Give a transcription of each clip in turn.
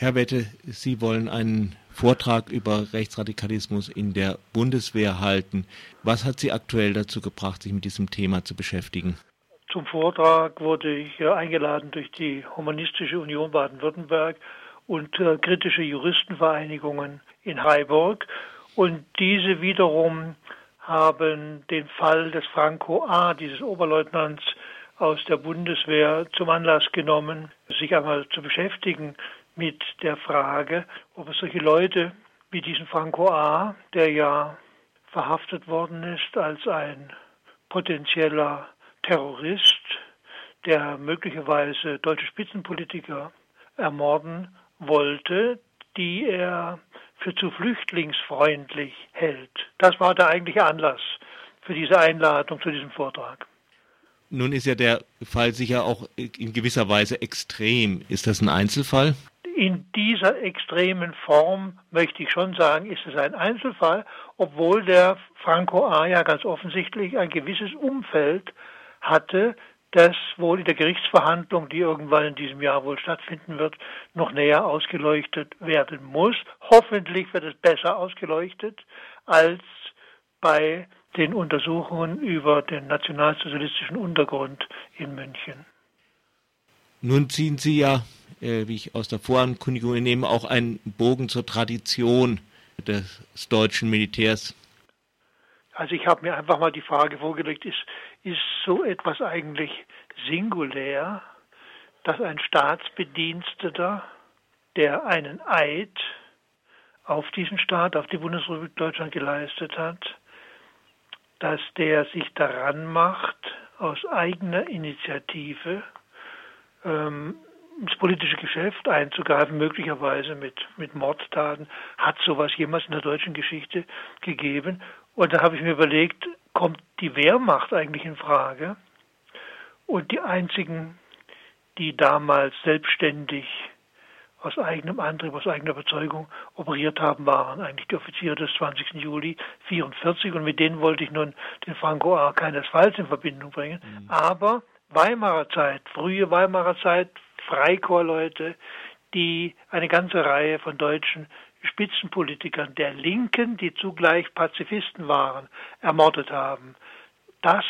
Herr Wette, Sie wollen einen Vortrag über Rechtsradikalismus in der Bundeswehr halten. Was hat Sie aktuell dazu gebracht, sich mit diesem Thema zu beschäftigen? Zum Vortrag wurde ich eingeladen durch die Humanistische Union Baden-Württemberg und äh, kritische Juristenvereinigungen in Heiburg. Und diese wiederum haben den Fall des Franco A., dieses Oberleutnants aus der Bundeswehr, zum Anlass genommen, sich einmal zu beschäftigen mit der Frage, ob es solche Leute wie diesen Franco A., der ja verhaftet worden ist als ein potenzieller Terrorist, der möglicherweise deutsche Spitzenpolitiker ermorden wollte, die er für zu flüchtlingsfreundlich hält. Das war der eigentliche Anlass für diese Einladung zu diesem Vortrag. Nun ist ja der Fall sicher auch in gewisser Weise extrem. Ist das ein Einzelfall? In dieser extremen Form möchte ich schon sagen, ist es ein Einzelfall, obwohl der Franco A. ja ganz offensichtlich ein gewisses Umfeld hatte, das wohl in der Gerichtsverhandlung, die irgendwann in diesem Jahr wohl stattfinden wird, noch näher ausgeleuchtet werden muss. Hoffentlich wird es besser ausgeleuchtet als bei den Untersuchungen über den nationalsozialistischen Untergrund in München. Nun ziehen Sie ja äh, wie ich aus der Vorankündigung entnehme, auch einen Bogen zur Tradition des deutschen Militärs. Also ich habe mir einfach mal die Frage vorgelegt, ist, ist so etwas eigentlich singulär, dass ein Staatsbediensteter, der einen Eid auf diesen Staat, auf die Bundesrepublik Deutschland geleistet hat, dass der sich daran macht, aus eigener Initiative ähm, ins politische Geschäft einzugreifen, möglicherweise mit, mit Mordtaten. Hat sowas jemals in der deutschen Geschichte gegeben? Und da habe ich mir überlegt, kommt die Wehrmacht eigentlich in Frage? Und die einzigen, die damals selbstständig aus eigenem Antrieb, aus eigener Überzeugung operiert haben, waren eigentlich die Offiziere des 20. Juli 44 und mit denen wollte ich nun den Franco A. keinesfalls in Verbindung bringen. Mhm. Aber Weimarer Zeit, frühe Weimarer Zeit, Freikorpsleute, die eine ganze Reihe von deutschen Spitzenpolitikern der Linken, die zugleich Pazifisten waren, ermordet haben. Das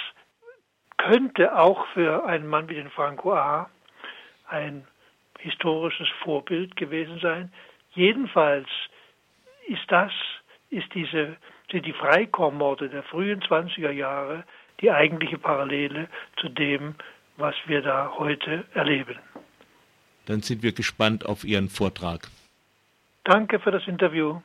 könnte auch für einen Mann wie den Franco A. ein historisches Vorbild gewesen sein. Jedenfalls ist das, ist diese, sind die Freikorpsmorde der frühen 20er Jahre die eigentliche Parallele zu dem, was wir da heute erleben. Dann sind wir gespannt auf Ihren Vortrag. Danke für das Interview.